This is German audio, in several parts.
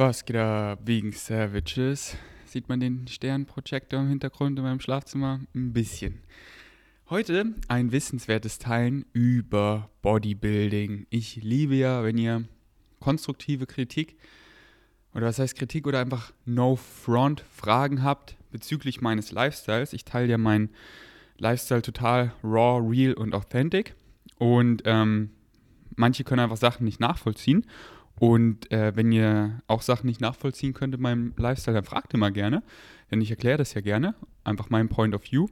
Was geht da wegen Savages? Sieht man den Sternprojektor im Hintergrund in meinem Schlafzimmer? Ein bisschen. Heute ein wissenswertes Teilen über Bodybuilding. Ich liebe ja, wenn ihr konstruktive Kritik oder was heißt Kritik oder einfach No Front Fragen habt bezüglich meines Lifestyles. Ich teile ja meinen Lifestyle total raw, real und authentic. Und ähm, manche können einfach Sachen nicht nachvollziehen. Und äh, wenn ihr auch Sachen nicht nachvollziehen könnt in meinem Lifestyle, dann fragt immer gerne. Denn ich erkläre das ja gerne. Einfach mein Point of View.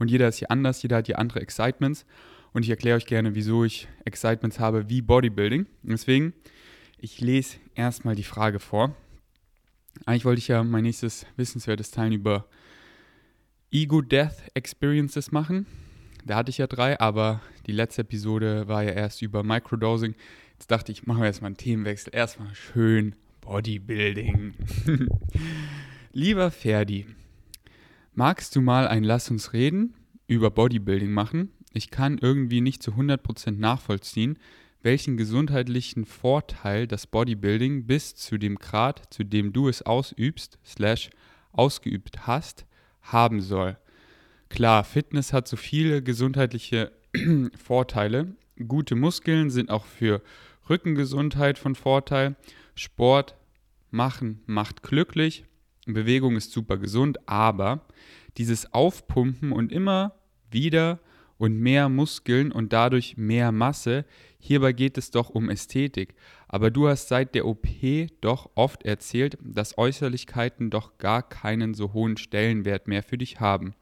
Und jeder ist hier anders, jeder hat hier andere Excitements. Und ich erkläre euch gerne, wieso ich Excitements habe wie Bodybuilding. Deswegen, ich lese erstmal die Frage vor. Eigentlich wollte ich ja mein nächstes wissenswertes Teilen über Ego-Death Experiences machen. Da hatte ich ja drei, aber die letzte Episode war ja erst über Microdosing. Jetzt dachte ich, machen wir erstmal einen Themenwechsel. Erstmal schön Bodybuilding. Lieber Ferdi, magst du mal ein Lass uns reden über Bodybuilding machen? Ich kann irgendwie nicht zu 100% nachvollziehen, welchen gesundheitlichen Vorteil das Bodybuilding bis zu dem Grad, zu dem du es ausübst, slash ausgeübt hast, haben soll. Klar, Fitness hat so viele gesundheitliche Vorteile. Gute Muskeln sind auch für Rückengesundheit von Vorteil. Sport machen macht glücklich. Bewegung ist super gesund, aber dieses Aufpumpen und immer wieder und mehr Muskeln und dadurch mehr Masse, hierbei geht es doch um Ästhetik. Aber du hast seit der OP doch oft erzählt, dass Äußerlichkeiten doch gar keinen so hohen Stellenwert mehr für dich haben.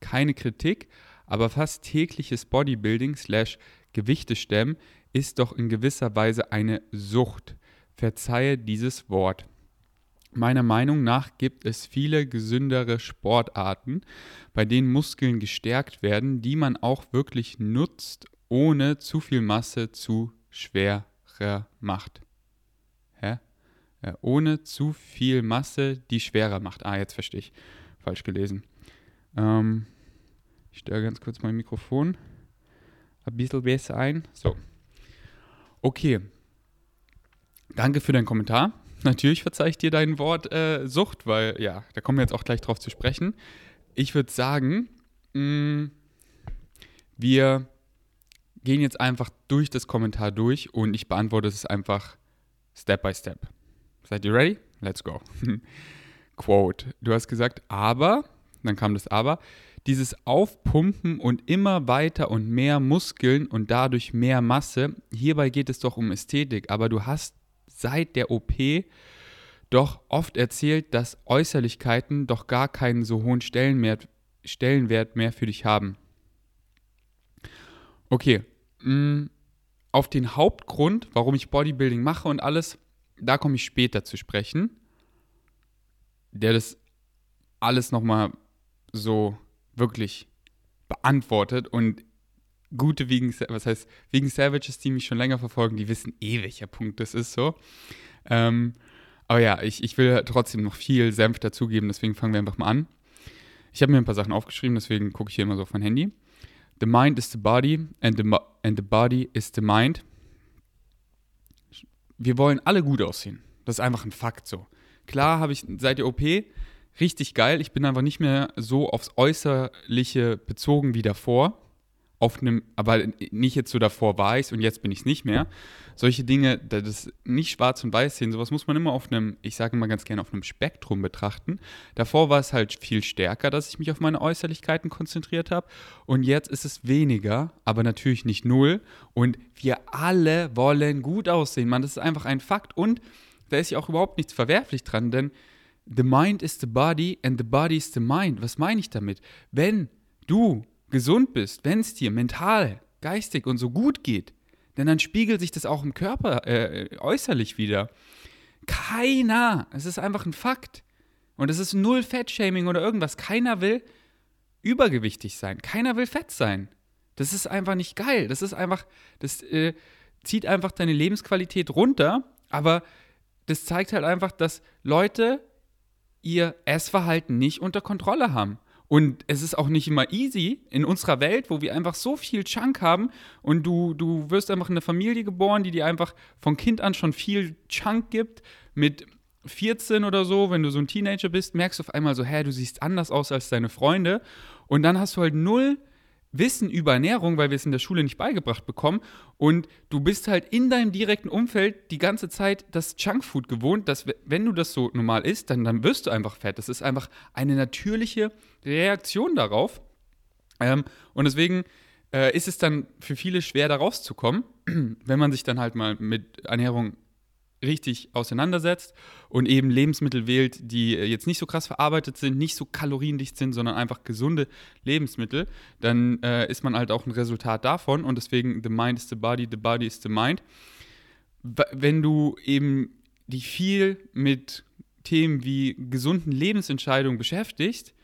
Keine Kritik, aber fast tägliches Bodybuilding slash Gewichtestemmen ist doch in gewisser Weise eine Sucht. Verzeihe dieses Wort. Meiner Meinung nach gibt es viele gesündere Sportarten, bei denen Muskeln gestärkt werden, die man auch wirklich nutzt, ohne zu viel Masse zu schwerer macht. Hä? Ja, ohne zu viel Masse, die schwerer macht. Ah, jetzt verstehe ich. Falsch gelesen. Ähm, ich stelle ganz kurz mein Mikrofon ein bisschen besser ein. So. Okay. Danke für deinen Kommentar. Natürlich verzeihe ich dir dein Wort äh, Sucht, weil ja, da kommen wir jetzt auch gleich drauf zu sprechen. Ich würde sagen, mh, mm, wir gehen jetzt einfach durch das Kommentar durch und ich beantworte es einfach Step by Step. Seid ihr ready? Let's go. Quote. Du hast gesagt, aber, dann kam das aber, dieses Aufpumpen und immer weiter und mehr Muskeln und dadurch mehr Masse, hierbei geht es doch um Ästhetik, aber du hast seit der OP doch oft erzählt, dass Äußerlichkeiten doch gar keinen so hohen Stellenwert, Stellenwert mehr für dich haben. Okay, mm, auf den Hauptgrund, warum ich Bodybuilding mache und alles, da komme ich später zu sprechen, der das alles nochmal so wirklich beantwortet und gute wegen, was heißt, wegen Savages, die mich schon länger verfolgen, die wissen eh, welcher Punkt das ist so. Ähm, aber ja, ich, ich will trotzdem noch viel Senf dazugeben, deswegen fangen wir einfach mal an. Ich habe mir ein paar Sachen aufgeschrieben, deswegen gucke ich hier immer so auf mein Handy. The mind is the body and the, and the body is the mind. Wir wollen alle gut aussehen. Das ist einfach ein Fakt so. Klar habe ich seit der OP richtig geil. Ich bin einfach nicht mehr so aufs Äußerliche bezogen wie davor. Auf einem, aber nicht jetzt so davor war ich und jetzt bin ich es nicht mehr. Solche Dinge, das nicht schwarz und weiß sehen, sowas muss man immer auf einem, ich sage immer ganz gerne, auf einem Spektrum betrachten. Davor war es halt viel stärker, dass ich mich auf meine Äußerlichkeiten konzentriert habe. Und jetzt ist es weniger, aber natürlich nicht null. Und wir alle wollen gut aussehen, man. Das ist einfach ein Fakt. Und da ist ja auch überhaupt nichts verwerflich dran, denn The mind is the body and the body is the mind. Was meine ich damit? Wenn du gesund bist, wenn es dir mental, geistig und so gut geht, denn dann spiegelt sich das auch im Körper äh, äußerlich wieder. Keiner, es ist einfach ein Fakt. Und es ist null Fettshaming oder irgendwas. Keiner will übergewichtig sein. Keiner will fett sein. Das ist einfach nicht geil. Das ist einfach, das äh, zieht einfach deine Lebensqualität runter. Aber das zeigt halt einfach, dass Leute ihr Essverhalten nicht unter Kontrolle haben. Und es ist auch nicht immer easy in unserer Welt, wo wir einfach so viel Chunk haben und du, du wirst einfach in eine Familie geboren, die dir einfach von Kind an schon viel Chunk gibt mit 14 oder so, wenn du so ein Teenager bist, merkst du auf einmal so, hä, du siehst anders aus als deine Freunde. Und dann hast du halt null Wissen über Ernährung, weil wir es in der Schule nicht beigebracht bekommen. Und du bist halt in deinem direkten Umfeld die ganze Zeit das Junkfood gewohnt, dass wenn du das so normal isst, dann, dann wirst du einfach fett. Das ist einfach eine natürliche Reaktion darauf. Ähm, und deswegen äh, ist es dann für viele schwer, da rauszukommen, wenn man sich dann halt mal mit Ernährung richtig auseinandersetzt und eben Lebensmittel wählt, die äh, jetzt nicht so krass verarbeitet sind, nicht so kaloriendicht sind, sondern einfach gesunde Lebensmittel, dann äh, ist man halt auch ein Resultat davon und deswegen the mind is the body, the body is the mind. Wenn du eben dich viel mit Themen wie gesunden Lebensentscheidungen beschäftigst,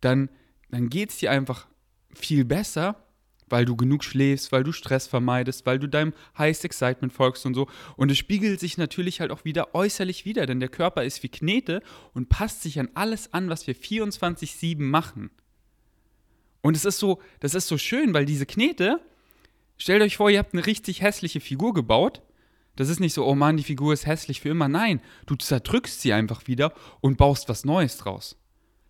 dann, dann geht es dir einfach viel besser weil du genug schläfst, weil du Stress vermeidest, weil du deinem Highest Excitement folgst und so. Und es spiegelt sich natürlich halt auch wieder äußerlich wieder, denn der Körper ist wie Knete und passt sich an alles an, was wir 24/7 machen. Und es ist so, das ist so schön, weil diese Knete, stellt euch vor, ihr habt eine richtig hässliche Figur gebaut. Das ist nicht so, oh Mann, die Figur ist hässlich für immer. Nein, du zerdrückst sie einfach wieder und baust was Neues draus.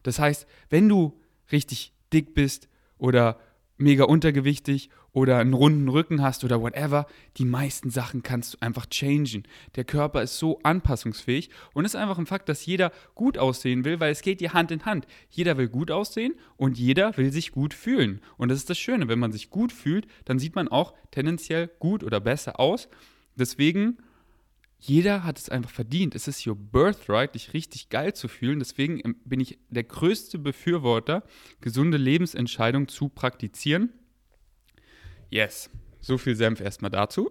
Das heißt, wenn du richtig dick bist oder mega untergewichtig oder einen runden Rücken hast oder whatever, die meisten Sachen kannst du einfach changen. Der Körper ist so anpassungsfähig und es ist einfach ein Fakt, dass jeder gut aussehen will, weil es geht dir Hand in Hand. Jeder will gut aussehen und jeder will sich gut fühlen. Und das ist das Schöne, wenn man sich gut fühlt, dann sieht man auch tendenziell gut oder besser aus. Deswegen jeder hat es einfach verdient. Es ist your birthright, dich richtig geil zu fühlen. Deswegen bin ich der größte Befürworter, gesunde Lebensentscheidungen zu praktizieren. Yes, so viel Senf erstmal dazu.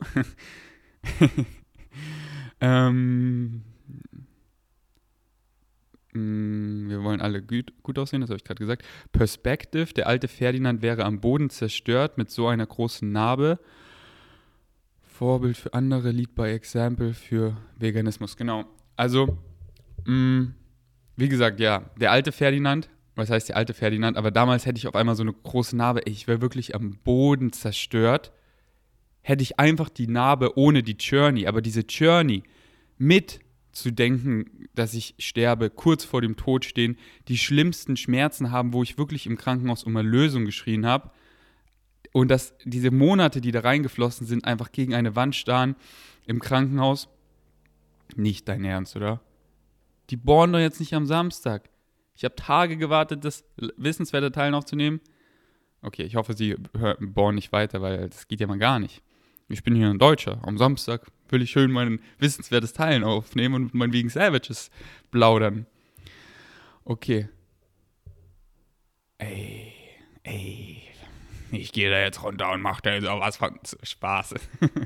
ähm, mm, wir wollen alle gut, gut aussehen, das habe ich gerade gesagt. Perspective, der alte Ferdinand wäre am Boden zerstört mit so einer großen Narbe. Vorbild für andere, Lead by Example für Veganismus. Genau. Also, mh, mm, wie gesagt, ja, der alte Ferdinand, was heißt der alte Ferdinand, aber damals hätte ich auf einmal so eine große Narbe, ich wäre wirklich am Boden zerstört. Hätte ich einfach die Narbe ohne die Journey, aber diese Journey mit zu denken, dass ich sterbe, kurz vor dem Tod stehen, die schlimmsten Schmerzen haben, wo ich wirklich im Krankenhaus um Erlösung geschrien habe und dass diese Monate, die da reingeflossen sind, einfach gegen eine Wand starren im Krankenhaus. Nicht dein Ernst, oder? Die bohren doch jetzt nicht am Samstag. Ich habe Tage gewartet, das wissenswerte Teil aufzunehmen. Okay, ich hoffe, sie bohren nicht weiter, weil das geht ja mal gar nicht. Ich bin hier ein Deutscher. Am Samstag will ich schön mein wissenswertes Teilen aufnehmen und mein wegen Savages plaudern. Okay. Ey, ey, ich gehe da jetzt runter und mache da jetzt auch was von Spaß.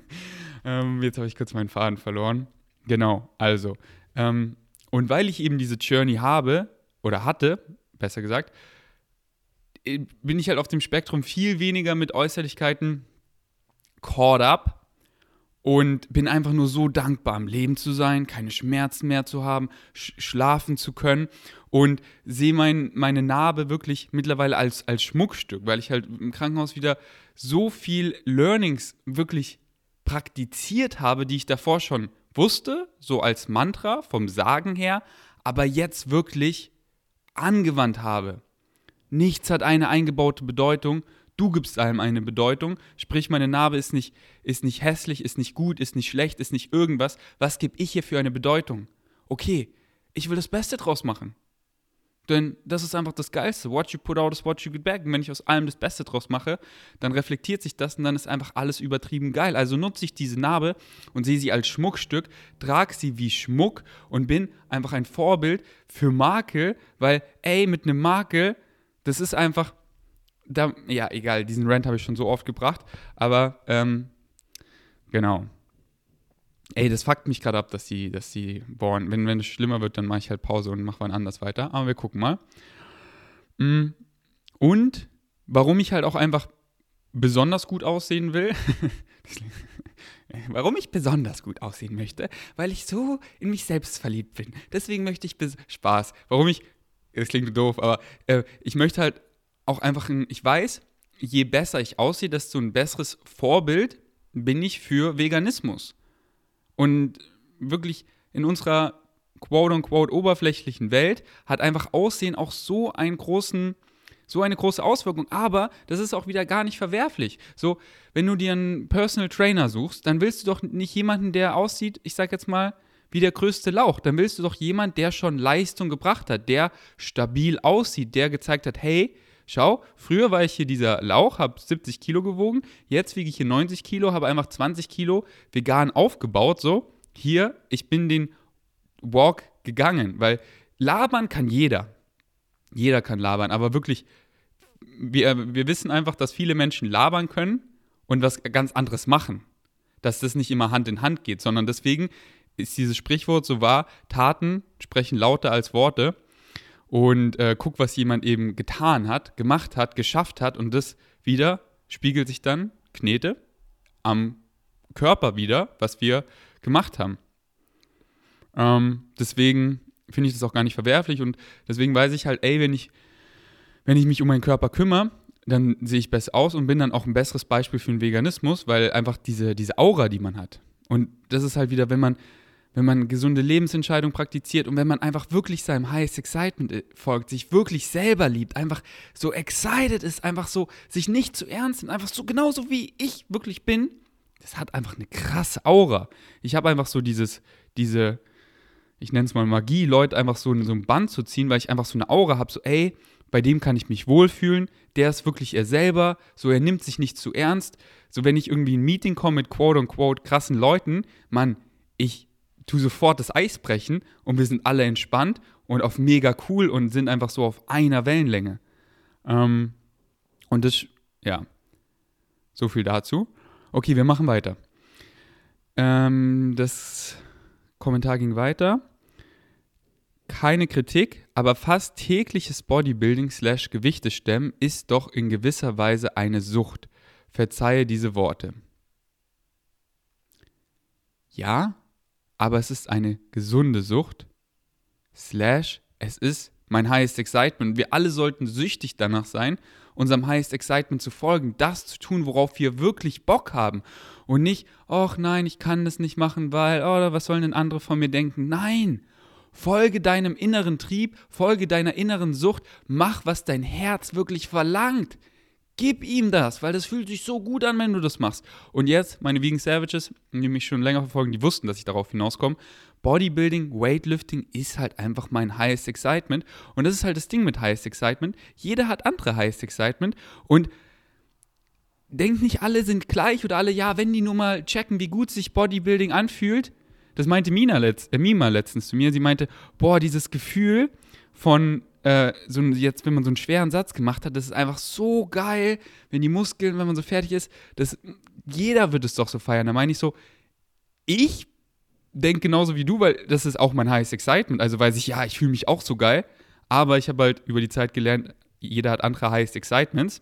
ähm, jetzt habe ich kurz meinen Faden verloren. Genau, also. Ähm, und weil ich eben diese Journey habe, oder hatte, besser gesagt, äh, bin ich halt auf dem Spektrum viel weniger mit Äußerlichkeiten caught up und bin einfach nur so dankbar, am Leben zu sein, keine Schmerzen mehr zu haben, sch schlafen zu können und sehe mein, meine Narbe wirklich mittlerweile als, als Schmuckstück, weil ich halt im Krankenhaus wieder so viel Learnings wirklich praktiziert habe, die ich davor schon wusste, so als Mantra vom Sagen her, aber jetzt wirklich angewandt habe. Nichts hat eine eingebaute Bedeutung Du gibst allem eine Bedeutung, sprich meine Narbe ist nicht, ist nicht hässlich, ist nicht gut, ist nicht schlecht, ist nicht irgendwas. Was gebe ich hier für eine Bedeutung? Okay, ich will das Beste draus machen. Denn das ist einfach das Geilste. What you put out is what you get back. Und wenn ich aus allem das Beste draus mache, dann reflektiert sich das und dann ist einfach alles übertrieben geil. Also nutze ich diese Narbe und sehe sie als Schmuckstück, trage sie wie Schmuck und bin einfach ein Vorbild für Makel, weil, ey, mit einem Makel, das ist einfach, da, ja, egal, diesen Rant habe ich schon so oft gebracht, aber ähm, genau. Ey, das fuckt mich gerade ab, dass die, dass die bohren. Wenn, wenn es schlimmer wird, dann mache ich halt Pause und mache wann anders weiter. Aber wir gucken mal. Mm, und warum ich halt auch einfach besonders gut aussehen will, warum ich besonders gut aussehen möchte, weil ich so in mich selbst verliebt bin. Deswegen möchte ich Spaß. Warum ich, das klingt doof, aber äh, ich möchte halt auch einfach ein, ich weiß, je besser ich aussehe, desto ein besseres Vorbild bin ich für Veganismus. Und wirklich in unserer quote-unquote oberflächlichen Welt hat einfach Aussehen auch so einen großen so eine große Auswirkung, aber das ist auch wieder gar nicht verwerflich. So, wenn du dir einen Personal Trainer suchst, dann willst du doch nicht jemanden, der aussieht, ich sag jetzt mal, wie der größte Lauch. Dann willst du doch jemanden, der schon Leistung gebracht hat, der stabil aussieht, der gezeigt hat, hey, schau, früher war ich hier dieser Lauch, habe 70 Kilo gewogen, jetzt wiege ich hier 90 Kilo, habe einfach 20 Kilo vegan aufgebaut, so, hier, ich bin den Walk gegangen, weil labern kann jeder. Jeder kann labern, aber wirklich, wir, wir wissen einfach, dass viele Menschen labern können und was ganz anderes machen. Dass das nicht immer Hand in Hand geht, sondern deswegen ist dieses Sprichwort so wahr, Taten sprechen lauter als Worte. Und äh, guck, was jemand eben getan hat, gemacht hat, geschafft hat und das wieder spiegelt sich dann, Knete, am Körper wieder, was wir gemacht haben. Ähm, deswegen finde ich das auch gar nicht verwerflich und deswegen weiß ich halt, ey, wenn ich, wenn ich mich um meinen Körper kümmere, dann sehe ich besser aus und bin dann auch ein besseres Beispiel für den Veganismus, weil einfach diese, diese Aura, die man hat. Und das ist halt wieder, wenn man, wenn man gesunde Lebensentscheidungen praktiziert und wenn man einfach wirklich seinem Highest Excitement äh, folgt, sich wirklich selber liebt, einfach so excited ist, einfach so sich nicht zu ernst nimmt, einfach so genauso wie ich wirklich bin, das hat einfach eine krasse Aura. Ich habe einfach so dieses, diese, ich nenne es mal Magie, Leute einfach so in so ein Band zu ziehen, weil ich einfach so eine Aura habe, so ey, bei dem kann ich mich wohlfühlen, der ist wirklich er selber, so er nimmt sich nicht zu ernst. So wenn ich irgendwie in ein Meeting komme mit quote-unquote krassen Leuten, Mann, ich tue sofort das Eis brechen und wir sind alle entspannt und auf mega cool und sind einfach so auf einer Wellenlänge. Ähm, und das, ja, so viel dazu. Okay, wir machen weiter. Ähm, das Kommentar ging weiter keine Kritik, aber fast tägliches Bodybuilding slash Gewichtestemmen ist doch in gewisser Weise eine Sucht. Verzeihe diese Worte. Ja, aber es ist eine gesunde Sucht. Slash, es ist mein Highest Excitement. Wir alle sollten süchtig danach sein, unserem Highest Excitement zu folgen, das zu tun, worauf wir wirklich Bock haben. Und nicht, ach nein, ich kann das nicht machen, weil, oder was sollen denn andere von mir denken? Nein, Folge deinem inneren Trieb, folge deiner inneren Sucht, mach, was dein Herz wirklich verlangt. Gib ihm das, weil das fühlt sich so gut an, wenn du das machst. Und jetzt, meine Vegan Savages, die mich schon länger verfolgen, die wussten, dass ich darauf hinauskomme. Bodybuilding, Weightlifting ist halt einfach mein Highest Excitement. Und das ist halt das Ding mit Highest Excitement. Jeder hat andere Highest Excitement. Und denkt nicht, alle sind gleich oder alle, ja, wenn die nur mal checken, wie gut sich Bodybuilding anfühlt, das meinte Mina letzt, äh, Mima letztens zu mir. Sie meinte, boah, dieses Gefühl von äh, so jetzt, wenn man so einen schweren Satz gemacht hat, das ist einfach so geil, wenn die Muskeln, wenn man so fertig ist, das, jeder wird es doch so feiern. Da meine ich so, ich denke genauso wie du, weil das ist auch mein Highest Excitement. Also weiß ich, ja, ich fühle mich auch so geil, aber ich habe halt über die Zeit gelernt, jeder hat andere Highest Excitements.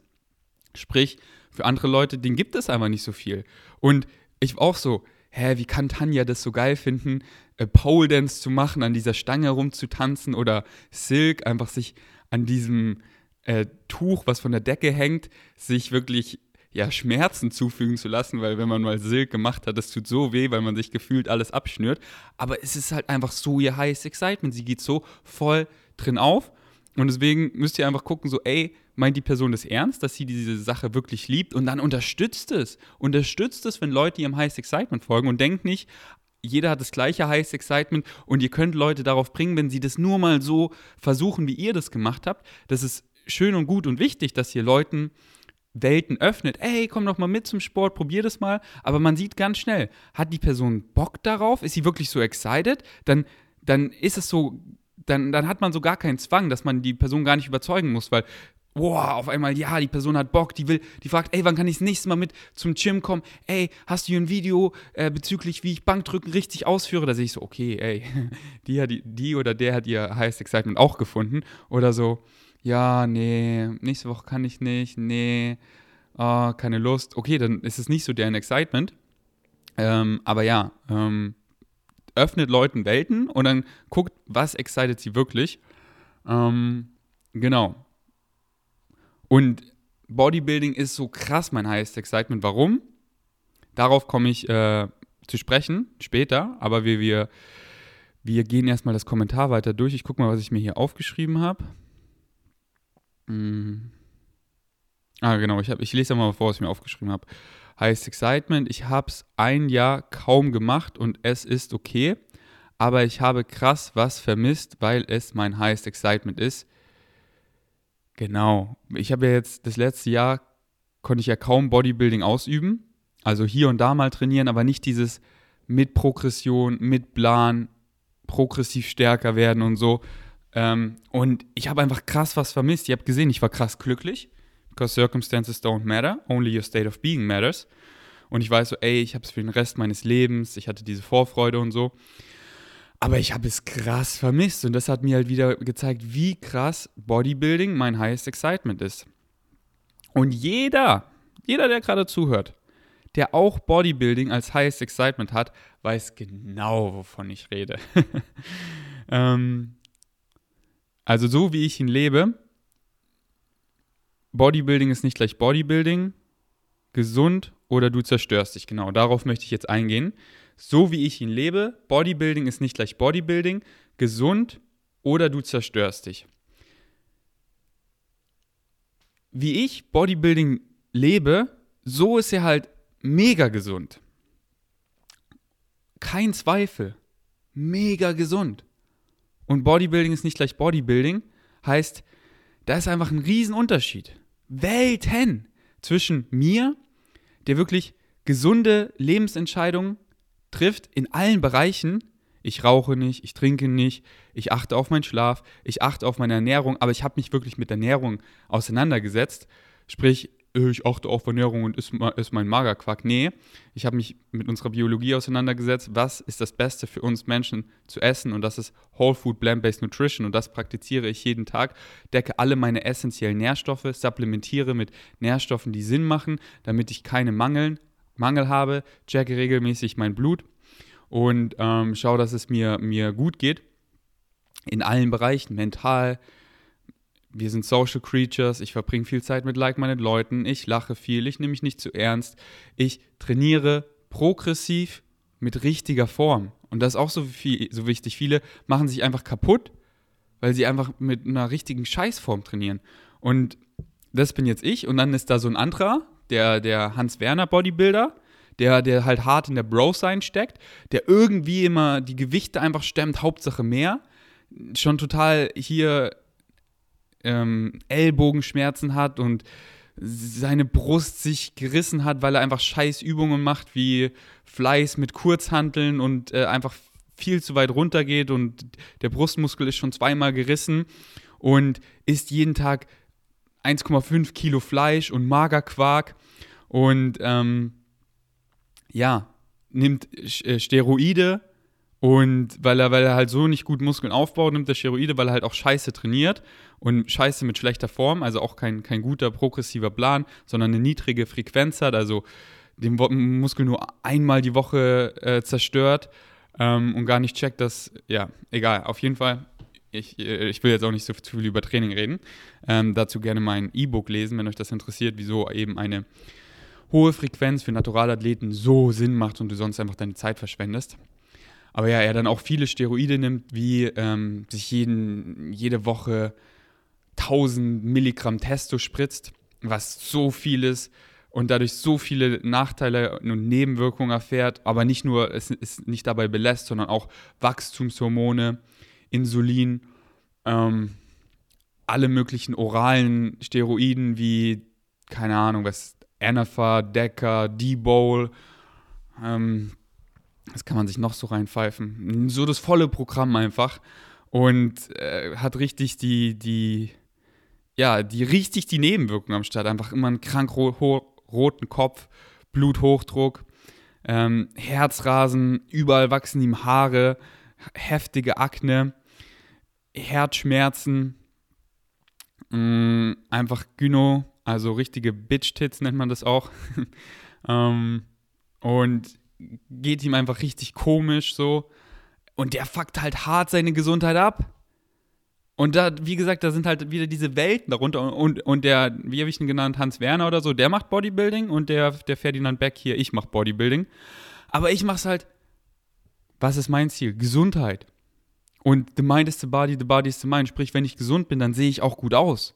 Sprich, für andere Leute, denen gibt es einfach nicht so viel. Und ich war auch so, hä, wie kann Tanja das so geil finden, Pole Dance zu machen, an dieser Stange rumzutanzen oder Silk einfach sich an diesem äh, Tuch, was von der Decke hängt, sich wirklich ja, Schmerzen zufügen zu lassen, weil wenn man mal Silk gemacht hat, das tut so weh, weil man sich gefühlt alles abschnürt. Aber es ist halt einfach so ihr heißes Excitement. Sie geht so voll drin auf. Und deswegen müsst ihr einfach gucken, so, ey, meint die Person das ernst, dass sie diese Sache wirklich liebt und dann unterstützt es. Unterstützt es, wenn Leute ihrem Highest Excitement folgen und denkt nicht, jeder hat das gleiche Highest Excitement und ihr könnt Leute darauf bringen, wenn sie das nur mal so versuchen, wie ihr das gemacht habt. Das ist schön und gut und wichtig, dass ihr Leuten Welten öffnet. Ey, komm doch mal mit zum Sport, probier das mal. Aber man sieht ganz schnell, hat die Person Bock darauf? Ist sie wirklich so excited? Dann, dann ist es so dann, dann hat man so gar keinen Zwang, dass man die Person gar nicht überzeugen muss, weil boah, auf einmal, ja, die Person hat Bock, die will, die fragt, ey, wann kann ich das nächste Mal mit zum Gym kommen? Ey, hast du hier ein Video äh, bezüglich, wie ich Bankdrücken richtig ausführe? Da sehe ich so, okay, ey, die, hat, die oder der hat ihr Highest Excitement auch gefunden. Oder so, ja, nee, nächste Woche kann ich nicht, nee, oh, keine Lust. Okay, dann ist es nicht so deren Excitement. Ähm, aber ja, ähm, öffnet Leuten Welten und dann guckt, was excited sie wirklich. Ähm, genau. Und Bodybuilding ist so krass mein highest excitement. Warum? Darauf komme ich äh, zu sprechen später, aber wie wir, Wir gehen erstmal das Kommentar weiter durch. Ich gucke mal, was ich mir hier aufgeschrieben habe. Hm. Ah, genau. Ich, hab, ich lese mal vor, was ich mir aufgeschrieben habe. Highest Excitement. Ich habe es ein Jahr kaum gemacht und es ist okay. Aber ich habe krass was vermisst, weil es mein Highest Excitement ist. Genau. Ich habe ja jetzt das letzte Jahr konnte ich ja kaum Bodybuilding ausüben. Also hier und da mal trainieren, aber nicht dieses mit Progression, mit Plan, progressiv stärker werden und so. Ähm, und ich habe einfach krass was vermisst. Ihr habt gesehen, ich war krass glücklich. Because circumstances don't matter, only your state of being matters. Und ich weiß so, ey, ich habe es für den Rest meines Lebens, ich hatte diese Vorfreude und so. Aber ich habe es krass vermisst und das hat mir halt wieder gezeigt, wie krass Bodybuilding mein highest excitement ist. Und jeder, jeder, der gerade zuhört, der auch Bodybuilding als highest excitement hat, weiß genau, wovon ich rede. ähm, also so wie ich ihn lebe, Bodybuilding ist nicht gleich Bodybuilding, gesund oder du zerstörst dich. Genau, darauf möchte ich jetzt eingehen so wie ich ihn lebe, Bodybuilding ist nicht gleich Bodybuilding, gesund oder du zerstörst dich. Wie ich Bodybuilding lebe, so ist er halt mega gesund. Kein Zweifel. Mega gesund. Und Bodybuilding ist nicht gleich Bodybuilding, heißt, da ist einfach ein Riesenunterschied. Welten zwischen mir, der wirklich gesunde Lebensentscheidungen trifft in allen Bereichen. Ich rauche nicht, ich trinke nicht, ich achte auf meinen Schlaf, ich achte auf meine Ernährung, aber ich habe mich wirklich mit Ernährung auseinandergesetzt. Sprich, äh, ich achte auf Ernährung und ist, ist mein Magerquark. Nee, ich habe mich mit unserer Biologie auseinandergesetzt. Was ist das Beste für uns Menschen zu essen? Und das ist Whole Food Plant-Based Nutrition. Und das praktiziere ich jeden Tag. Decke alle meine essentiellen Nährstoffe, supplementiere mit Nährstoffen, die Sinn machen, damit ich keine Mangeln Mangel habe, checke regelmäßig mein Blut und ähm, schaue, dass es mir, mir gut geht. In allen Bereichen, mental. Wir sind Social Creatures. Ich verbringe viel Zeit mit like-minded Leuten. Ich lache viel. Ich nehme mich nicht zu ernst. Ich trainiere progressiv mit richtiger Form. Und das ist auch so, viel, so wichtig. Viele machen sich einfach kaputt, weil sie einfach mit einer richtigen Scheißform trainieren. Und das bin jetzt ich. Und dann ist da so ein anderer, der, der Hans Werner Bodybuilder, der, der halt hart in der Bro-Sign steckt, der irgendwie immer die Gewichte einfach stemmt, Hauptsache mehr, schon total hier ähm, Ellbogenschmerzen hat und seine Brust sich gerissen hat, weil er einfach scheiß Übungen macht, wie Fleiß mit Kurzhanteln und äh, einfach viel zu weit runter geht und der Brustmuskel ist schon zweimal gerissen und isst jeden Tag 1,5 Kilo Fleisch und Magerquark. Und ähm, ja, nimmt äh, Steroide und weil er, weil er halt so nicht gut Muskeln aufbaut, nimmt er Steroide, weil er halt auch scheiße trainiert und scheiße mit schlechter Form, also auch kein, kein guter progressiver Plan, sondern eine niedrige Frequenz hat, also den Muskel nur einmal die Woche äh, zerstört ähm, und gar nicht checkt, dass, ja, egal, auf jeden Fall ich, äh, ich will jetzt auch nicht so viel über Training reden. Ähm, dazu gerne mein E-Book lesen, wenn euch das interessiert, wieso eben eine hohe Frequenz für Naturalathleten so Sinn macht und du sonst einfach deine Zeit verschwendest. Aber ja, er dann auch viele Steroide nimmt, wie ähm, sich jeden, jede Woche 1000 Milligramm Testo spritzt, was so viel ist und dadurch so viele Nachteile und Nebenwirkungen erfährt, aber nicht nur, es ist nicht dabei belässt, sondern auch Wachstumshormone, Insulin, ähm, alle möglichen oralen Steroiden wie, keine Ahnung, was, Anafa, Decker, D-Bowl, ähm, das kann man sich noch so reinpfeifen. So das volle Programm einfach. Und äh, hat richtig die, die, ja, die richtig die Nebenwirkungen am Start. Einfach immer einen krank ro roten Kopf, Bluthochdruck, ähm, Herzrasen, überall wachsen ihm Haare, heftige Akne, Herzschmerzen, mh, mm, einfach Gyno, also richtige Bitch-Tits nennt man das auch. ähm, und geht ihm einfach richtig komisch so. Und der fuckt halt hart seine Gesundheit ab. Und da, wie gesagt, da sind halt wieder diese Welten darunter. Und, und der, wie habe ich ihn genannt, Hans Werner oder so, der macht Bodybuilding und der, der Ferdinand Beck hier, ich mache Bodybuilding. Aber ich mache es halt was ist mein Ziel? Gesundheit. Und the mind is the body, the body is the mind. Sprich, wenn ich gesund bin, dann sehe ich auch gut aus.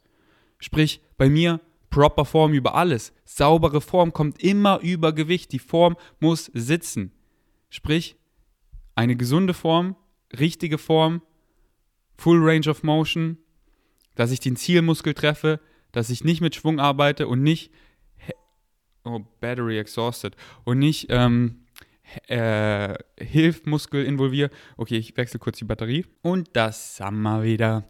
Sprich, bei mir proper Form über alles. Saubere Form kommt immer über Gewicht. Die Form muss sitzen. Sprich, eine gesunde Form, richtige Form, Full Range of Motion, dass ich den Zielmuskel treffe, dass ich nicht mit Schwung arbeite und nicht oh, Battery exhausted und nicht ähm, äh, Hilfmuskel involviere. Okay, ich wechsle kurz die Batterie. Und das wir wieder.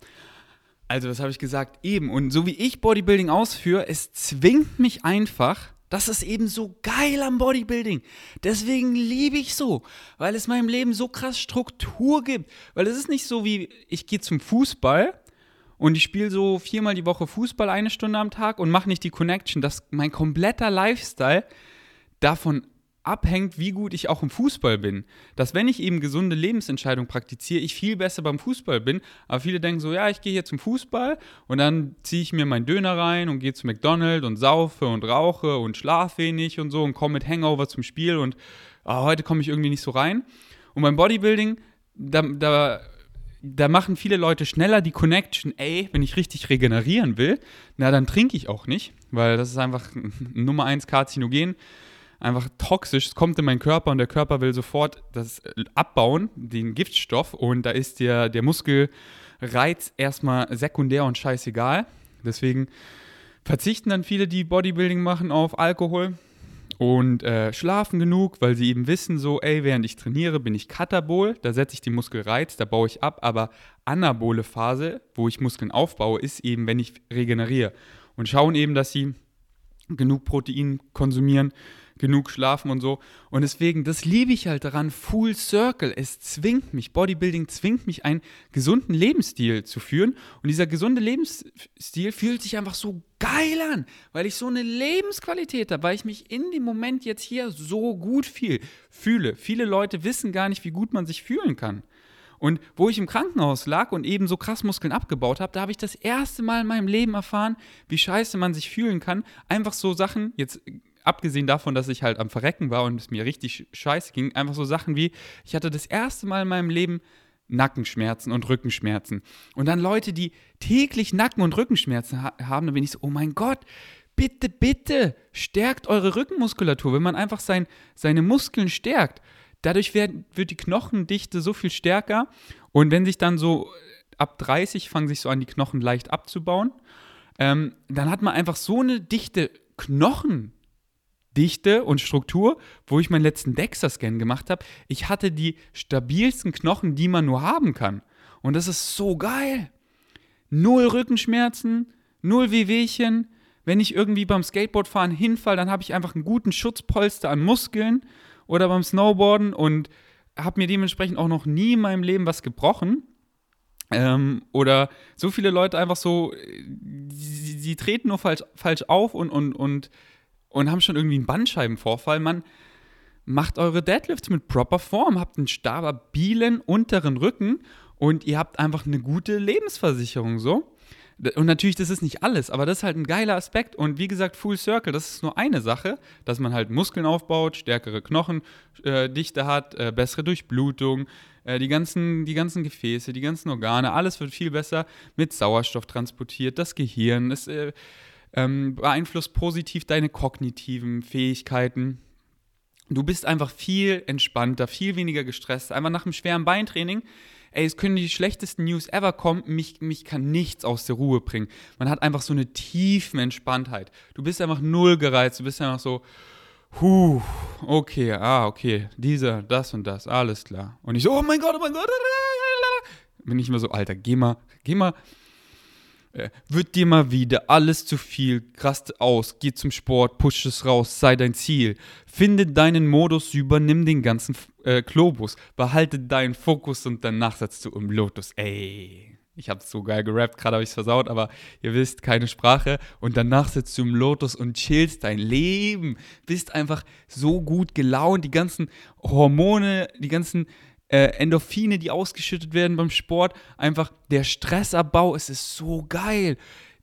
Also, was habe ich gesagt? Eben. Und so wie ich Bodybuilding ausführe, es zwingt mich einfach. Das ist eben so geil am Bodybuilding. Deswegen liebe ich so, weil es meinem Leben so krass Struktur gibt. Weil es ist nicht so wie, ich gehe zum Fußball und ich spiele so viermal die Woche Fußball eine Stunde am Tag und mache nicht die Connection, dass mein kompletter Lifestyle davon abhängt, wie gut ich auch im Fußball bin. Dass wenn ich eben gesunde Lebensentscheidungen praktiziere, ich viel besser beim Fußball bin. Aber viele denken so, ja, ich gehe hier zum Fußball und dann ziehe ich mir meinen Döner rein und gehe zu McDonald's und saufe und rauche und schlafe wenig und so und komme mit Hangover zum Spiel und oh, heute komme ich irgendwie nicht so rein. Und beim Bodybuilding, da, da, da machen viele Leute schneller die Connection, ey, wenn ich richtig regenerieren will, na dann trinke ich auch nicht, weil das ist einfach Nummer eins Karzinogen einfach toxisch. Es kommt in meinen Körper und der Körper will sofort das äh, abbauen, den Giftstoff. Und da ist der, der Muskelreiz erstmal sekundär und scheißegal. Deswegen verzichten dann viele, die Bodybuilding machen, auf Alkohol und äh, schlafen genug, weil sie eben wissen, so, ey, während ich trainiere, bin ich katabol, da setze ich den Muskelreiz, da baue ich ab, aber anabole Phase, wo ich Muskeln aufbaue, ist eben, wenn ich regeneriere. Und schauen eben, dass sie genug Protein konsumieren, genug schlafen und so. Und deswegen, das liebe ich halt daran, Full Circle. Es zwingt mich, Bodybuilding zwingt mich, einen gesunden Lebensstil zu führen. Und dieser gesunde Lebensstil fühlt sich einfach so geil an, weil ich so eine Lebensqualität habe, weil ich mich in dem Moment jetzt hier so gut viel, fühle. Viele Leute wissen gar nicht, wie gut man sich fühlen kann. Und wo ich im Krankenhaus lag und eben so krass Muskeln abgebaut habe, da habe ich das erste Mal in meinem Leben erfahren, wie scheiße man sich fühlen kann. Einfach so Sachen, jetzt abgesehen davon, dass ich halt am Verrecken war und es mir richtig scheiße ging, einfach so Sachen wie, ich hatte das erste Mal in meinem Leben Nackenschmerzen und Rückenschmerzen. Und dann Leute, die täglich Nacken- und Rückenschmerzen ha haben, dann bin ich so, oh mein Gott, bitte, bitte, stärkt eure Rückenmuskulatur. Wenn man einfach sein, seine Muskeln stärkt, dadurch wird, wird die Knochendichte so viel stärker. Und wenn sich dann so ab 30 fangen sich so an, die Knochen leicht abzubauen, ähm, dann hat man einfach so eine dichte Knochen. Dichte und Struktur, wo ich meinen letzten Dexter-Scan gemacht habe. Ich hatte die stabilsten Knochen, die man nur haben kann. Und das ist so geil. Null Rückenschmerzen, null Wehwehchen. Wenn ich irgendwie beim Skateboardfahren hinfall, dann habe ich einfach einen guten Schutzpolster an Muskeln oder beim Snowboarden und habe mir dementsprechend auch noch nie in meinem Leben was gebrochen. Ähm, oder so viele Leute einfach so, sie, treten nur falsch, falsch auf und, und, und und haben schon irgendwie einen Bandscheibenvorfall. Man macht eure Deadlifts mit proper Form, habt einen stabilen unteren Rücken und ihr habt einfach eine gute Lebensversicherung so. Und natürlich, das ist nicht alles, aber das ist halt ein geiler Aspekt. Und wie gesagt, Full Circle, das ist nur eine Sache, dass man halt Muskeln aufbaut, stärkere Knochendichte äh, hat, äh, bessere Durchblutung, äh, die, ganzen, die ganzen Gefäße, die ganzen Organe, alles wird viel besser mit Sauerstoff transportiert. Das Gehirn, ist. Äh, ähm, beeinflusst positiv deine kognitiven Fähigkeiten. Du bist einfach viel entspannter, viel weniger gestresst. Einfach nach einem schweren Beintraining, ey, es können die schlechtesten News ever kommen, mich, mich kann nichts aus der Ruhe bringen. Man hat einfach so eine tiefen Entspanntheit. Du bist einfach null gereizt, du bist einfach so, huh, okay, ah, okay, dieser, das und das, alles klar. Und ich so, oh mein Gott, oh mein Gott, bin ich immer so, Alter, geh mal, geh mal wird dir mal wieder alles zu viel, rast aus, geh zum Sport, push es raus, sei dein Ziel. Finde deinen Modus, übernimm den ganzen äh, Globus, behalte deinen Fokus und danach setzt du im Lotus. Ey, ich hab's so geil gerappt, gerade habe ich's versaut, aber ihr wisst, keine Sprache. Und danach sitzt du im Lotus und chillst dein Leben. Bist einfach so gut gelaunt, die ganzen Hormone, die ganzen äh, Endorphine, die ausgeschüttet werden beim Sport, einfach der Stressabbau, es ist so geil.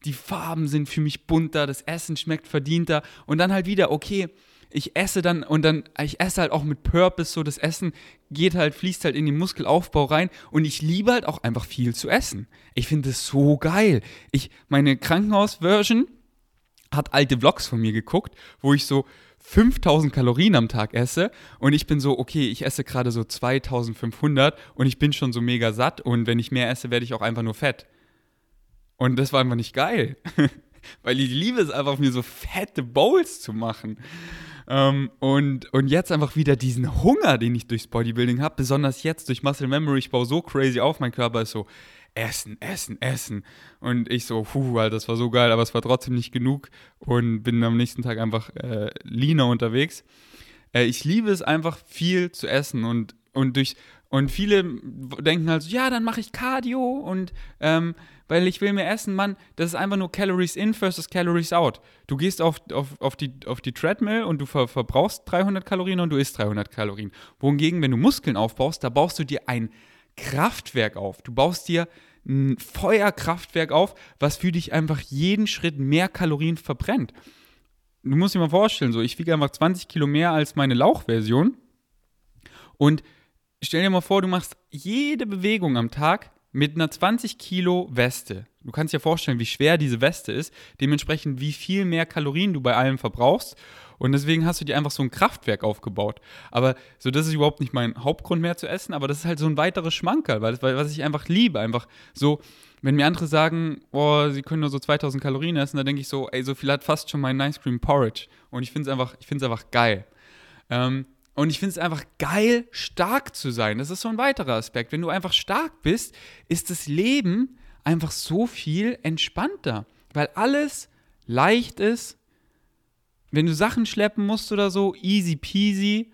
Die Farben sind für mich bunter, das Essen schmeckt verdienter und dann halt wieder, okay, ich esse dann und dann, ich esse halt auch mit Purpose, so das Essen geht halt, fließt halt in den Muskelaufbau rein und ich liebe halt auch einfach viel zu essen. Ich finde es so geil. Ich, meine Krankenhaus-Version hat alte Vlogs von mir geguckt, wo ich so 5000 Kalorien am Tag esse und ich bin so, okay, ich esse gerade so 2500 und ich bin schon so mega satt und wenn ich mehr esse, werde ich auch einfach nur fett. Und das war einfach nicht geil. Weil ich liebe es einfach, mir so fette Bowls zu machen. Ähm, und, und jetzt einfach wieder diesen Hunger, den ich durchs Bodybuilding habe, besonders jetzt durch Muscle Memory, ich baue so crazy auf, mein Körper ist so, Essen, Essen, Essen. Und ich so, puh, Alter, das war so geil, aber es war trotzdem nicht genug und bin am nächsten Tag einfach äh, leaner unterwegs. Äh, ich liebe es einfach viel zu essen und, und durch, und viele denken halt so, ja, dann mache ich Cardio und ähm, weil ich will mehr essen, Mann, das ist einfach nur Calories in versus Calories out. Du gehst auf, auf, auf, die, auf die Treadmill und du ver, verbrauchst 300 Kalorien und du isst 300 Kalorien. Wohingegen, wenn du Muskeln aufbaust, da baust du dir ein Kraftwerk auf. Du baust dir ein Feuerkraftwerk auf, was für dich einfach jeden Schritt mehr Kalorien verbrennt. Du musst dir mal vorstellen, so ich wiege einfach 20 Kilo mehr als meine Lauchversion und stell dir mal vor, du machst jede Bewegung am Tag mit einer 20 Kilo Weste. Du kannst dir vorstellen, wie schwer diese Weste ist, dementsprechend wie viel mehr Kalorien du bei allem verbrauchst. Und deswegen hast du dir einfach so ein Kraftwerk aufgebaut. Aber so, das ist überhaupt nicht mein Hauptgrund mehr zu essen, aber das ist halt so ein weiteres Schmankerl, weil, weil was ich einfach liebe. Einfach so, wenn mir andere sagen, oh, sie können nur so 2000 Kalorien essen, dann denke ich so, ey, so viel hat fast schon mein Nice Cream Porridge. Und ich finde es einfach, einfach geil. Ähm, und ich finde es einfach geil, stark zu sein. Das ist so ein weiterer Aspekt. Wenn du einfach stark bist, ist das Leben einfach so viel entspannter, weil alles leicht ist. Wenn du Sachen schleppen musst oder so, easy peasy.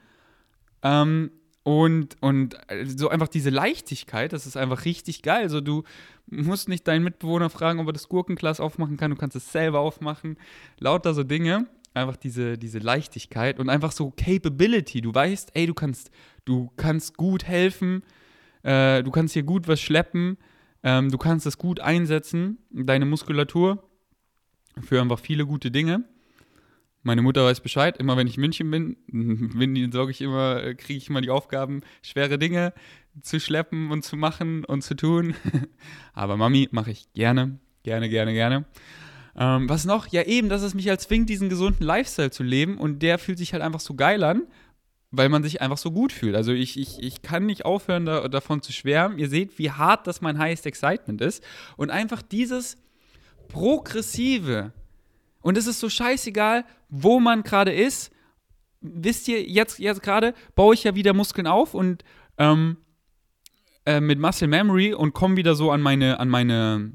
Ähm, und, und so einfach diese Leichtigkeit, das ist einfach richtig geil. Also du musst nicht deinen Mitbewohner fragen, ob er das Gurkenglas aufmachen kann, du kannst es selber aufmachen. Lauter so Dinge einfach diese, diese Leichtigkeit und einfach so Capability. Du weißt, ey, du kannst, du kannst gut helfen, äh, du kannst hier gut was schleppen, ähm, du kannst das gut einsetzen, deine Muskulatur, für einfach viele gute Dinge. Meine Mutter weiß Bescheid, immer wenn ich in München bin, bin sorge ich immer, äh, kriege ich immer die Aufgaben, schwere Dinge zu schleppen und zu machen und zu tun. Aber Mami mache ich gerne, gerne, gerne, gerne. Ähm, was noch? Ja, eben, dass es mich halt zwingt, diesen gesunden Lifestyle zu leben und der fühlt sich halt einfach so geil an, weil man sich einfach so gut fühlt. Also ich, ich, ich kann nicht aufhören, da, davon zu schwärmen. Ihr seht, wie hart das mein Highest Excitement ist. Und einfach dieses Progressive. Und es ist so scheißegal, wo man gerade ist. Wisst ihr, jetzt, jetzt gerade baue ich ja wieder Muskeln auf und ähm, äh, mit Muscle Memory und komme wieder so an meine, an meine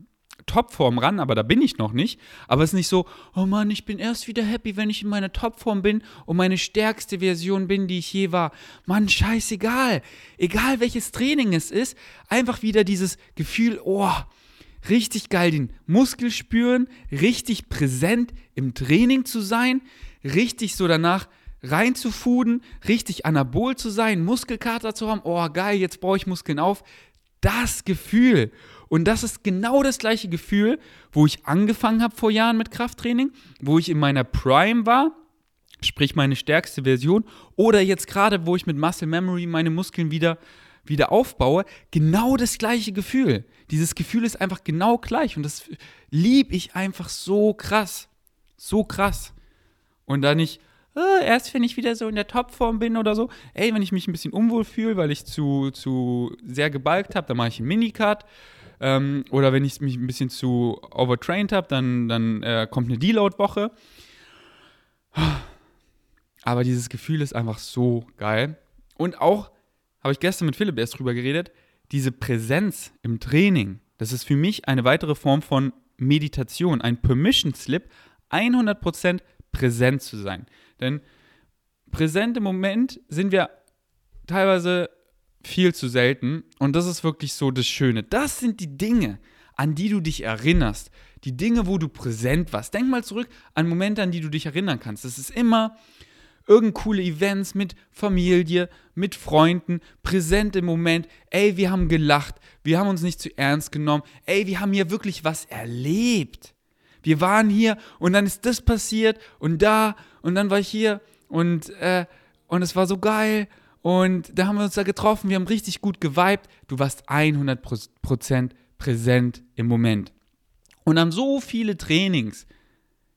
Topform ran, aber da bin ich noch nicht. Aber es ist nicht so, oh Mann, ich bin erst wieder happy, wenn ich in meiner Topform bin und meine stärkste Version bin, die ich je war. Mann, scheißegal. Egal welches Training es ist, einfach wieder dieses Gefühl, oh, richtig geil den Muskel spüren, richtig präsent im Training zu sein, richtig so danach reinzufuden, richtig anabol zu sein, Muskelkater zu haben, oh geil, jetzt baue ich Muskeln auf. Das Gefühl. Und das ist genau das gleiche Gefühl, wo ich angefangen habe vor Jahren mit Krafttraining, wo ich in meiner Prime war, sprich meine stärkste Version, oder jetzt gerade, wo ich mit Muscle Memory meine Muskeln wieder, wieder aufbaue, genau das gleiche Gefühl. Dieses Gefühl ist einfach genau gleich und das liebe ich einfach so krass. So krass. Und da nicht, oh, erst wenn ich wieder so in der Topform bin oder so, ey, wenn ich mich ein bisschen unwohl fühle, weil ich zu, zu sehr gebalgt habe, dann mache ich einen Minicut. Ähm, oder wenn ich mich ein bisschen zu overtrained habe, dann, dann äh, kommt eine Deload-Woche. Aber dieses Gefühl ist einfach so geil. Und auch, habe ich gestern mit Philipp erst drüber geredet, diese Präsenz im Training, das ist für mich eine weitere Form von Meditation, ein Permission Slip, 100% präsent zu sein. Denn präsent im Moment sind wir teilweise viel zu selten. Und das ist wirklich so das Schöne. Das sind die Dinge, an die du dich erinnerst. Die Dinge, wo du präsent warst. Denk mal zurück an Momente, an die du dich erinnern kannst. Das ist immer irgend coole Events mit Familie, mit Freunden, präsent im Moment. Ey, wir haben gelacht, wir haben uns nicht zu ernst genommen. Ey, wir haben hier wirklich was erlebt. Wir waren hier und dann ist das passiert und da und dann war ich hier und, äh, und es war so geil. Und da haben wir uns da getroffen, wir haben richtig gut geweibt. Du warst 100% präsent im Moment. Und an so viele Trainings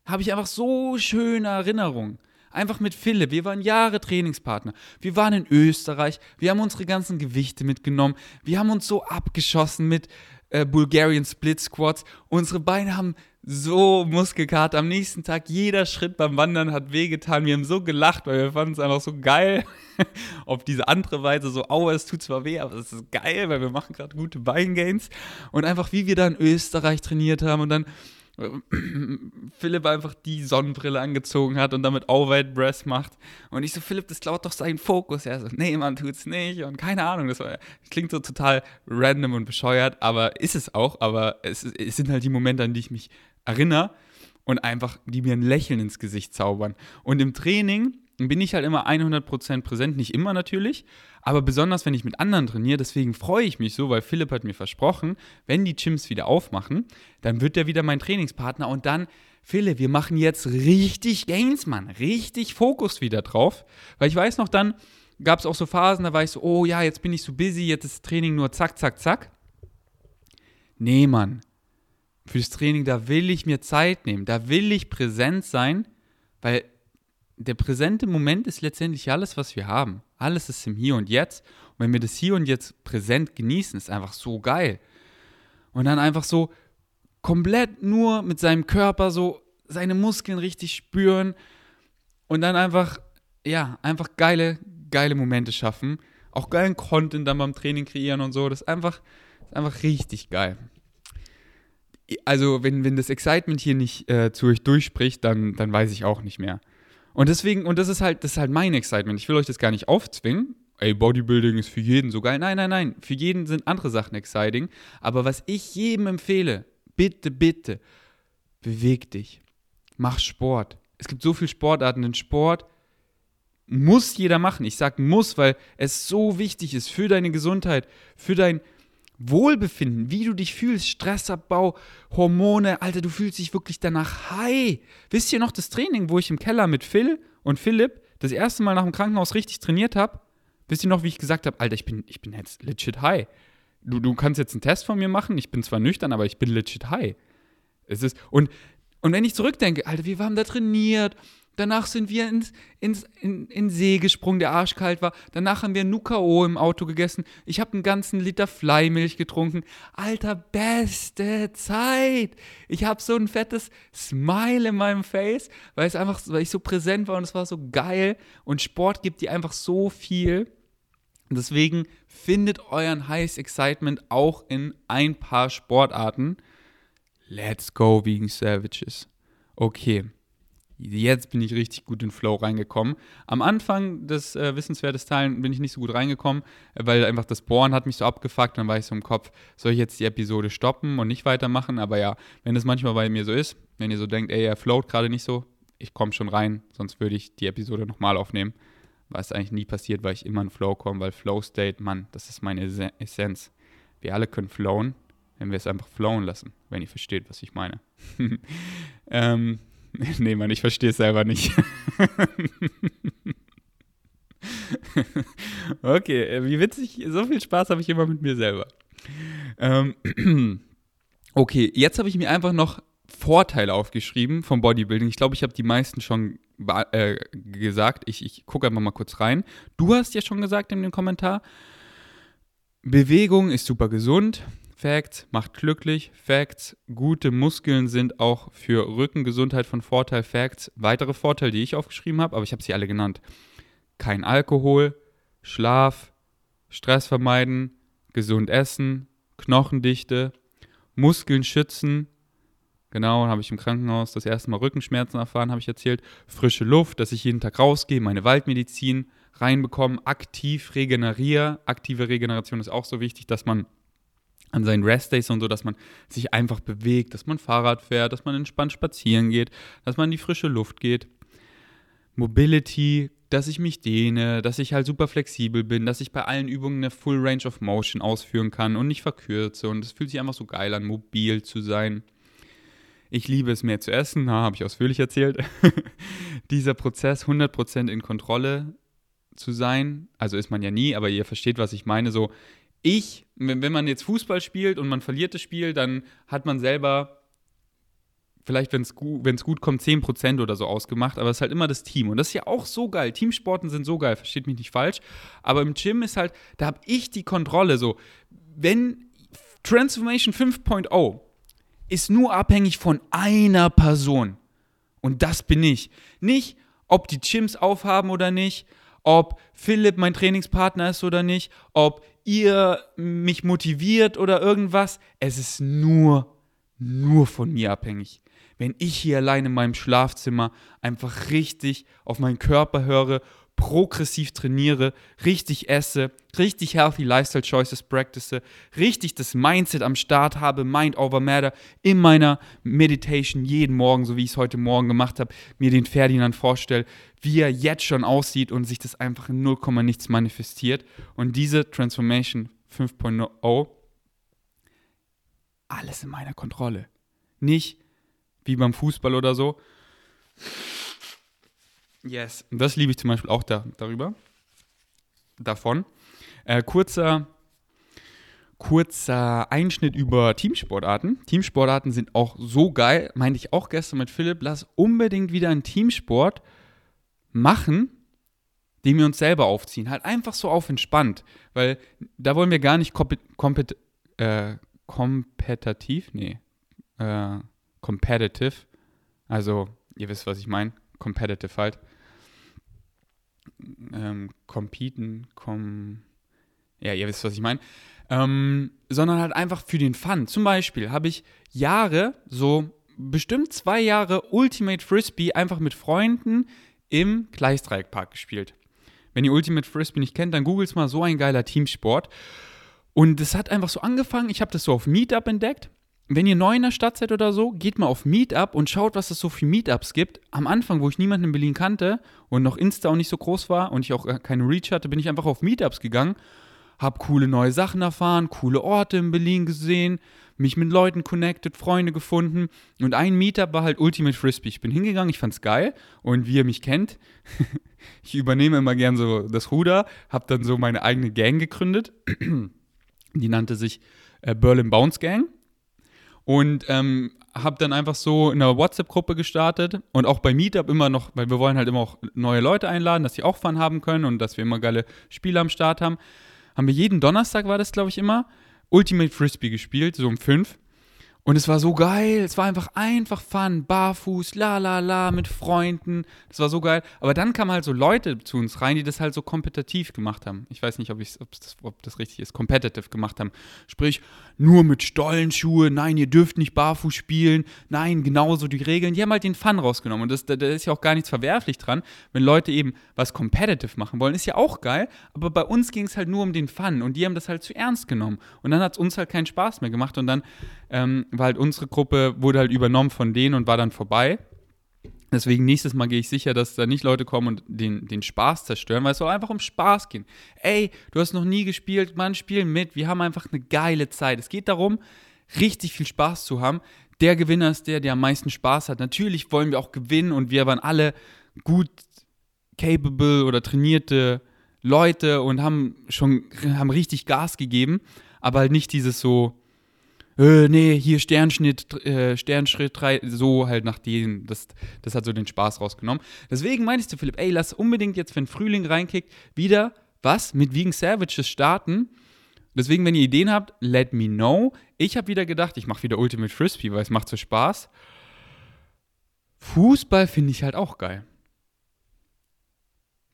habe ich einfach so schöne Erinnerungen. Einfach mit Philipp. Wir waren Jahre Trainingspartner. Wir waren in Österreich. Wir haben unsere ganzen Gewichte mitgenommen. Wir haben uns so abgeschossen mit äh, Bulgarian Split Squats. Unsere Beine haben so Muskelkater. Am nächsten Tag jeder Schritt beim Wandern hat wehgetan. Wir haben so gelacht, weil wir fanden es einfach so geil. Auf diese andere Weise so, aua, es tut zwar weh, aber es ist geil, weil wir machen gerade gute Beingains. Und einfach wie wir da in Österreich trainiert haben und dann Philipp einfach die Sonnenbrille angezogen hat und damit Overhead Breath macht. Und ich so, Philipp, das klaut doch seinen Fokus. Er so, nee, man tut's nicht. Und keine Ahnung, das, war, das klingt so total random und bescheuert, aber ist es auch. Aber es, es sind halt die Momente, an die ich mich erinnere und einfach, die mir ein Lächeln ins Gesicht zaubern. Und im Training bin ich halt immer 100% präsent, nicht immer natürlich, aber besonders wenn ich mit anderen trainiere, deswegen freue ich mich so, weil Philipp hat mir versprochen, wenn die Gyms wieder aufmachen, dann wird er wieder mein Trainingspartner und dann, Philipp, wir machen jetzt richtig Gains, Mann, richtig Fokus wieder drauf, weil ich weiß noch, dann gab es auch so Phasen, da war ich so, oh ja, jetzt bin ich so busy, jetzt ist Training nur zack, zack, zack. Nee, Mann, fürs Training, da will ich mir Zeit nehmen, da will ich präsent sein, weil der präsente Moment ist letztendlich alles, was wir haben. Alles ist im Hier und Jetzt. Und wenn wir das Hier und Jetzt präsent genießen, ist einfach so geil. Und dann einfach so komplett nur mit seinem Körper so seine Muskeln richtig spüren und dann einfach, ja, einfach geile, geile Momente schaffen. Auch geilen Content dann beim Training kreieren und so. Das ist einfach, das ist einfach richtig geil. Also, wenn, wenn das Excitement hier nicht äh, zu euch durchspricht, dann, dann weiß ich auch nicht mehr. Und deswegen, und das ist halt, das ist halt mein Excitement. Ich will euch das gar nicht aufzwingen. Ey, Bodybuilding ist für jeden so geil. Nein, nein, nein. Für jeden sind andere Sachen exciting. Aber was ich jedem empfehle, bitte, bitte, beweg dich. Mach Sport. Es gibt so viele Sportarten. in Sport muss jeder machen. Ich sage muss, weil es so wichtig ist für deine Gesundheit, für dein, Wohlbefinden, wie du dich fühlst, Stressabbau, Hormone, Alter, du fühlst dich wirklich danach high. Wisst ihr noch das Training, wo ich im Keller mit Phil und Philipp das erste Mal nach dem Krankenhaus richtig trainiert habe? Wisst ihr noch, wie ich gesagt habe, Alter, ich bin, ich bin jetzt legit high. Du, du kannst jetzt einen Test von mir machen, ich bin zwar nüchtern, aber ich bin legit high. Es ist, und, und wenn ich zurückdenke, Alter, wir haben da trainiert Danach sind wir ins, ins, in, in See gesprungen, der arschkalt war. Danach haben wir Nukao im Auto gegessen. Ich habe einen ganzen Liter Fleimilch getrunken. Alter, beste Zeit. Ich habe so ein fettes Smile in meinem Face, weil es einfach, weil ich so präsent war und es war so geil. Und Sport gibt dir einfach so viel. deswegen findet euren Highest Excitement auch in ein paar Sportarten. Let's go, Vegan Savages. Okay jetzt bin ich richtig gut in Flow reingekommen. Am Anfang des äh, wissenswertes Teilen bin ich nicht so gut reingekommen, äh, weil einfach das Bohren hat mich so abgefuckt. Dann war ich so im Kopf, soll ich jetzt die Episode stoppen und nicht weitermachen? Aber ja, wenn das manchmal bei mir so ist, wenn ihr so denkt, ey, er float gerade nicht so, ich komme schon rein, sonst würde ich die Episode nochmal aufnehmen. Was eigentlich nie passiert, weil ich immer in Flow komme, weil Flow State, Mann, das ist meine Essenz. Wir alle können flowen, wenn wir es einfach flowen lassen, wenn ihr versteht, was ich meine. ähm, nee, Mann, ich verstehe es selber nicht. okay, äh, wie witzig, so viel Spaß habe ich immer mit mir selber. Ähm, okay, jetzt habe ich mir einfach noch Vorteile aufgeschrieben vom Bodybuilding. Ich glaube, ich habe die meisten schon äh, gesagt. Ich, ich gucke einfach mal kurz rein. Du hast ja schon gesagt in dem Kommentar, Bewegung ist super gesund. Facts macht glücklich. Facts, gute Muskeln sind auch für Rückengesundheit von Vorteil. Facts, weitere Vorteile, die ich aufgeschrieben habe, aber ich habe sie alle genannt. Kein Alkohol, Schlaf, Stress vermeiden, gesund essen, Knochendichte, Muskeln schützen. Genau, habe ich im Krankenhaus das erste Mal Rückenschmerzen erfahren, habe ich erzählt. Frische Luft, dass ich jeden Tag rausgehe, meine Waldmedizin reinbekomme, aktiv regeneriere. Aktive Regeneration ist auch so wichtig, dass man an seinen Restdays und so, dass man sich einfach bewegt, dass man Fahrrad fährt, dass man entspannt spazieren geht, dass man in die frische Luft geht. Mobility, dass ich mich dehne, dass ich halt super flexibel bin, dass ich bei allen Übungen eine Full Range of Motion ausführen kann und nicht verkürze. Und es fühlt sich einfach so geil an, mobil zu sein. Ich liebe es mehr zu essen, habe ich ausführlich erzählt. dieser Prozess 100% in Kontrolle zu sein. Also ist man ja nie, aber ihr versteht, was ich meine. So, ich, wenn, man jetzt Fußball spielt und man verliert das Spiel, dann hat man selber vielleicht, wenn es gut, gut kommt, 10% oder so ausgemacht, aber es ist halt immer das Team. Und das ist ja auch so geil. Teamsporten sind so geil, versteht mich nicht falsch. Aber im Gym ist halt, da habe ich die Kontrolle. So, wenn Transformation 5.0 ist nur abhängig von einer Person. Und das bin ich. Nicht, ob die Gyms aufhaben oder nicht, ob Philipp mein Trainingspartner ist oder nicht, ob ihr mich motiviert oder irgendwas. Es ist nur, nur von mir abhängig wenn ich hier allein in meinem Schlafzimmer einfach richtig auf meinen Körper höre, progressiv trainiere, richtig esse, richtig healthy Lifestyle Choices practice, richtig das Mindset am Start habe, Mind over Matter, in meiner Meditation jeden Morgen, so wie ich es heute Morgen gemacht habe, mir den Ferdinand vorstelle, wie er jetzt schon aussieht und sich das einfach in 0, nichts manifestiert. Und diese Transformation 5.0, alles in meiner Kontrolle. Nicht wie beim Fußball oder so. Yes. Und das liebe ich zum Beispiel auch da, darüber. Davon. Äh, kurzer, kurzer Einschnitt über Teamsportarten. Teamsportarten sind auch so geil, meinte ich auch gestern mit Philipp. Lass unbedingt wieder einen Teamsport machen, den wir uns selber aufziehen. Halt einfach so auf entspannt. Weil da wollen wir gar nicht kompet, kompet, äh, kompetitiv, nee, äh, competitive. Also, ihr wisst, was ich meine. Competitive halt. Ähm, competen, com ja, ihr wisst, was ich meine. Ähm, sondern halt einfach für den Fun. Zum Beispiel habe ich Jahre, so bestimmt zwei Jahre Ultimate Frisbee einfach mit Freunden im Gleisdreieckpark gespielt. Wenn ihr Ultimate Frisbee nicht kennt, dann googelt mal so ein geiler Teamsport. Und es hat einfach so angefangen, ich habe das so auf Meetup entdeckt wenn ihr neu in der Stadt seid oder so, geht mal auf Meetup und schaut, was es so für Meetups gibt. Am Anfang, wo ich niemanden in Berlin kannte und noch Insta auch nicht so groß war und ich auch keine Reach hatte, bin ich einfach auf Meetups gegangen, habe coole neue Sachen erfahren, coole Orte in Berlin gesehen, mich mit Leuten connected, Freunde gefunden und ein Meetup war halt Ultimate Frisbee. Ich bin hingegangen, ich fand's geil und wie ihr mich kennt, ich übernehme immer gern so das Ruder, habe dann so meine eigene Gang gegründet. Die nannte sich äh, Berlin Bounce Gang und ähm, habe dann einfach so in einer WhatsApp-Gruppe gestartet und auch bei Meetup immer noch, weil wir wollen halt immer auch neue Leute einladen, dass sie auch Fun haben können und dass wir immer geile Spiele am Start haben. Haben wir jeden Donnerstag, war das glaube ich immer, Ultimate Frisbee gespielt, so um fünf. Und es war so geil, es war einfach einfach Fun, barfuß, la la la, mit Freunden, das war so geil. Aber dann kamen halt so Leute zu uns rein, die das halt so kompetitiv gemacht haben. Ich weiß nicht, ob, das, ob das richtig ist, competitive gemacht haben. Sprich, nur mit Stollenschuhe, nein, ihr dürft nicht barfuß spielen, nein, genauso die Regeln. Die haben halt den Fun rausgenommen. Und da ist ja auch gar nichts verwerflich dran, wenn Leute eben was competitive machen wollen, ist ja auch geil. Aber bei uns ging es halt nur um den Fun und die haben das halt zu ernst genommen. Und dann hat es uns halt keinen Spaß mehr gemacht und dann ähm, war halt unsere Gruppe, wurde halt übernommen von denen und war dann vorbei. Deswegen nächstes Mal gehe ich sicher, dass da nicht Leute kommen und den, den Spaß zerstören, weil es soll einfach um Spaß gehen. Ey, du hast noch nie gespielt, Mann, spiel mit. Wir haben einfach eine geile Zeit. Es geht darum, richtig viel Spaß zu haben. Der Gewinner ist der, der am meisten Spaß hat. Natürlich wollen wir auch gewinnen und wir waren alle gut capable oder trainierte Leute und haben schon haben richtig Gas gegeben, aber halt nicht dieses so äh, nee, hier Sternschnitt, äh, Sternschritt 3, so halt nach denen. Das, das hat so den Spaß rausgenommen. Deswegen meinst du, Philipp, ey, lass unbedingt jetzt, wenn Frühling reinkickt, wieder was mit Vegan Savages starten. Deswegen, wenn ihr Ideen habt, let me know. Ich habe wieder gedacht, ich mache wieder Ultimate Frisbee, weil es macht so Spaß. Fußball finde ich halt auch geil.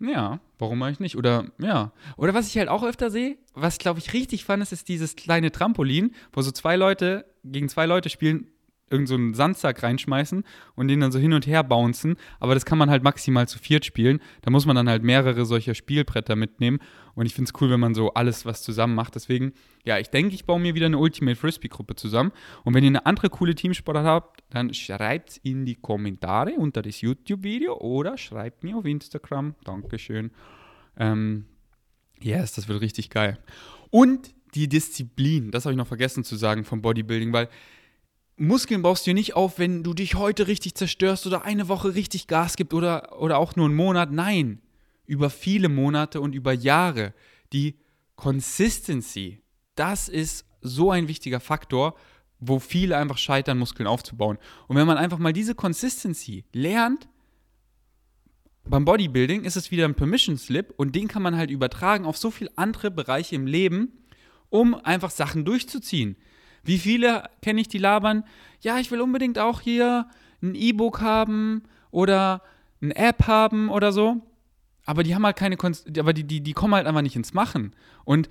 Ja, warum eigentlich nicht? Oder ja. Oder was ich halt auch öfter sehe, was glaube ich richtig fand, ist, ist dieses kleine Trampolin, wo so zwei Leute gegen zwei Leute spielen, irgendeinen so Sandsack reinschmeißen und den dann so hin und her bouncen. Aber das kann man halt maximal zu viert spielen. Da muss man dann halt mehrere solcher Spielbretter mitnehmen. Und ich finde es cool, wenn man so alles was zusammen macht. Deswegen, ja, ich denke, ich baue mir wieder eine Ultimate Frisbee-Gruppe zusammen. Und wenn ihr eine andere coole Teamsportart habt, dann schreibt es in die Kommentare unter das YouTube-Video oder schreibt mir auf Instagram. Dankeschön. Ähm, yes, das wird richtig geil. Und die Disziplin, das habe ich noch vergessen zu sagen vom Bodybuilding, weil Muskeln baust du nicht auf, wenn du dich heute richtig zerstörst oder eine Woche richtig Gas gibt oder, oder auch nur einen Monat. Nein, über viele Monate und über Jahre. Die Consistency, das ist so ein wichtiger Faktor, wo viele einfach scheitern, Muskeln aufzubauen. Und wenn man einfach mal diese Consistency lernt, beim Bodybuilding ist es wieder ein Permission Slip und den kann man halt übertragen auf so viele andere Bereiche im Leben, um einfach Sachen durchzuziehen. Wie viele kenne ich, die labern, ja, ich will unbedingt auch hier ein E-Book haben oder eine App haben oder so. Aber die haben halt keine, Kon aber die, die, die kommen halt einfach nicht ins Machen. Und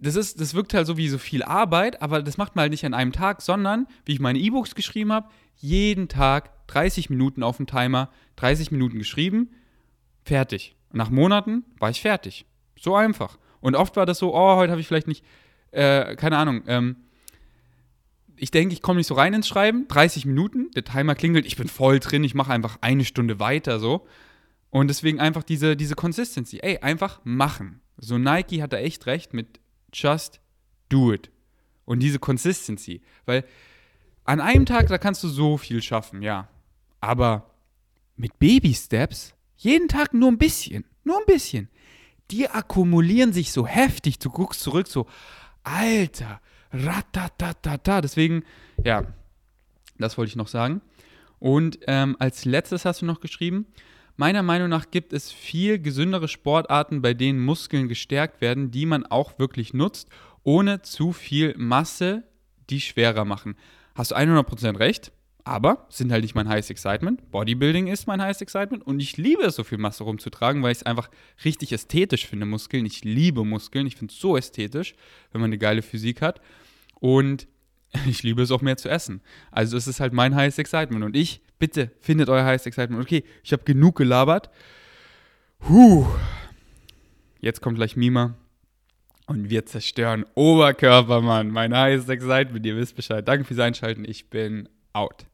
das ist, das wirkt halt so wie so viel Arbeit, aber das macht man halt nicht an einem Tag, sondern, wie ich meine E-Books geschrieben habe, jeden Tag 30 Minuten auf dem Timer, 30 Minuten geschrieben, fertig. Nach Monaten war ich fertig. So einfach. Und oft war das so, oh, heute habe ich vielleicht nicht, äh, keine Ahnung, ähm, ich denke, ich komme nicht so rein ins Schreiben, 30 Minuten, der Timer klingelt, ich bin voll drin, ich mache einfach eine Stunde weiter so. Und deswegen einfach diese, diese Consistency. Ey, einfach machen. So Nike hat da echt recht mit just do it. Und diese Consistency. Weil an einem Tag, da kannst du so viel schaffen, ja. Aber mit Baby-Steps, jeden Tag nur ein bisschen, nur ein bisschen, die akkumulieren sich so heftig. Du guckst zurück, so, Alter, ratatatata. Deswegen, ja, das wollte ich noch sagen. Und ähm, als letztes hast du noch geschrieben, meiner Meinung nach gibt es viel gesündere Sportarten, bei denen Muskeln gestärkt werden, die man auch wirklich nutzt, ohne zu viel Masse, die schwerer machen. Hast du 100% recht, aber sind halt nicht mein Highest Excitement. Bodybuilding ist mein Highest Excitement und ich liebe es, so viel Masse rumzutragen, weil ich es einfach richtig ästhetisch finde, Muskeln. Ich liebe Muskeln, ich finde es so ästhetisch, wenn man eine geile Physik hat. Und ich liebe es auch mehr zu essen. Also es ist halt mein Highest Excitement. Und ich, bitte, findet euer Highest Excitement. Okay, ich habe genug gelabert. Huh. Jetzt kommt gleich Mima. Und wir zerstören Oberkörper, Mann. Mein Highest Excitement. Ihr wisst Bescheid. Danke fürs Einschalten. Ich bin out.